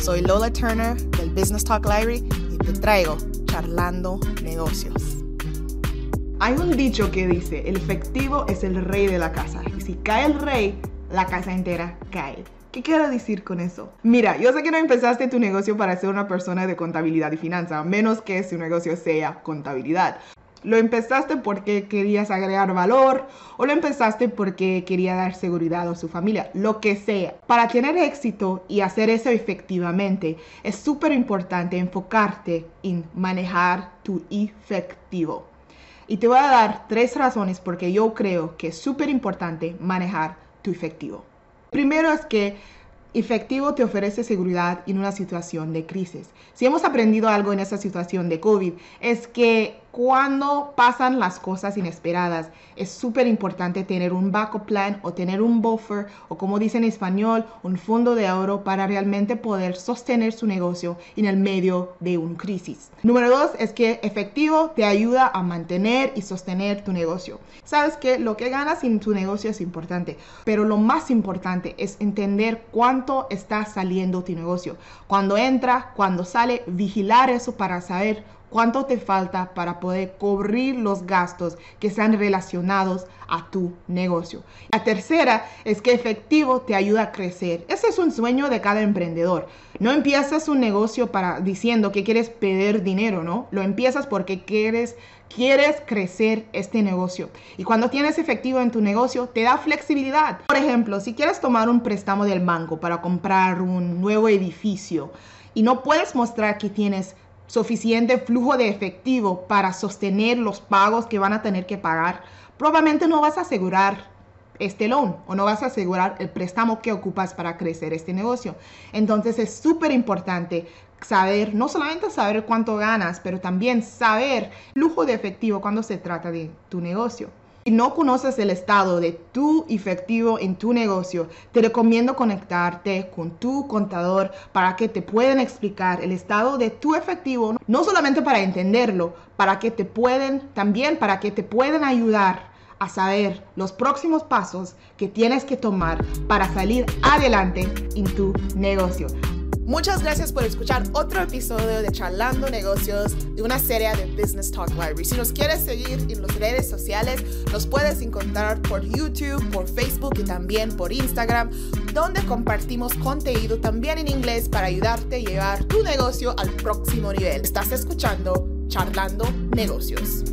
Soy Lola Turner del Business Talk Library y te traigo Charlando Negocios. Hay un dicho que dice, el efectivo es el rey de la casa. Y si cae el rey, la casa entera cae. ¿Qué quiero decir con eso? Mira, yo sé que no empezaste tu negocio para ser una persona de contabilidad y finanzas, menos que su negocio sea contabilidad. Lo empezaste porque querías agregar valor o lo empezaste porque quería dar seguridad a su familia, lo que sea. Para tener éxito y hacer eso efectivamente, es súper importante enfocarte en manejar tu efectivo. Y te voy a dar tres razones porque yo creo que es súper importante manejar tu efectivo. Primero es que efectivo te ofrece seguridad en una situación de crisis. Si hemos aprendido algo en esa situación de COVID, es que cuando pasan las cosas inesperadas, es súper importante tener un backup plan o tener un buffer o como dicen en español, un fondo de oro para realmente poder sostener su negocio en el medio de una crisis. Número dos es que efectivo te ayuda a mantener y sostener tu negocio. Sabes que lo que ganas en tu negocio es importante, pero lo más importante es entender cuánto está saliendo tu negocio. Cuando entra, cuando sale, vigilar eso para saber cuánto te falta para poder cubrir los gastos que sean relacionados a tu negocio. La tercera es que efectivo te ayuda a crecer. Ese es un sueño de cada emprendedor. No empiezas un negocio para diciendo que quieres pedir dinero, ¿no? Lo empiezas porque quieres quieres crecer este negocio. Y cuando tienes efectivo en tu negocio, te da flexibilidad. Por ejemplo, si quieres tomar un préstamo del banco para comprar un nuevo edificio y no puedes mostrar que tienes suficiente flujo de efectivo para sostener los pagos que van a tener que pagar, probablemente no vas a asegurar este loan o no vas a asegurar el préstamo que ocupas para crecer este negocio. Entonces es súper importante saber, no solamente saber cuánto ganas, pero también saber flujo de efectivo cuando se trata de tu negocio. Si no conoces el estado de tu efectivo en tu negocio, te recomiendo conectarte con tu contador para que te puedan explicar el estado de tu efectivo, no solamente para entenderlo, para que te pueden también para que te puedan ayudar a saber los próximos pasos que tienes que tomar para salir adelante en tu negocio. Muchas gracias por escuchar otro episodio de Charlando Negocios de una serie de Business Talk Library. Si nos quieres seguir en las redes sociales, nos puedes encontrar por YouTube, por Facebook y también por Instagram, donde compartimos contenido también en inglés para ayudarte a llevar tu negocio al próximo nivel. Estás escuchando Charlando Negocios.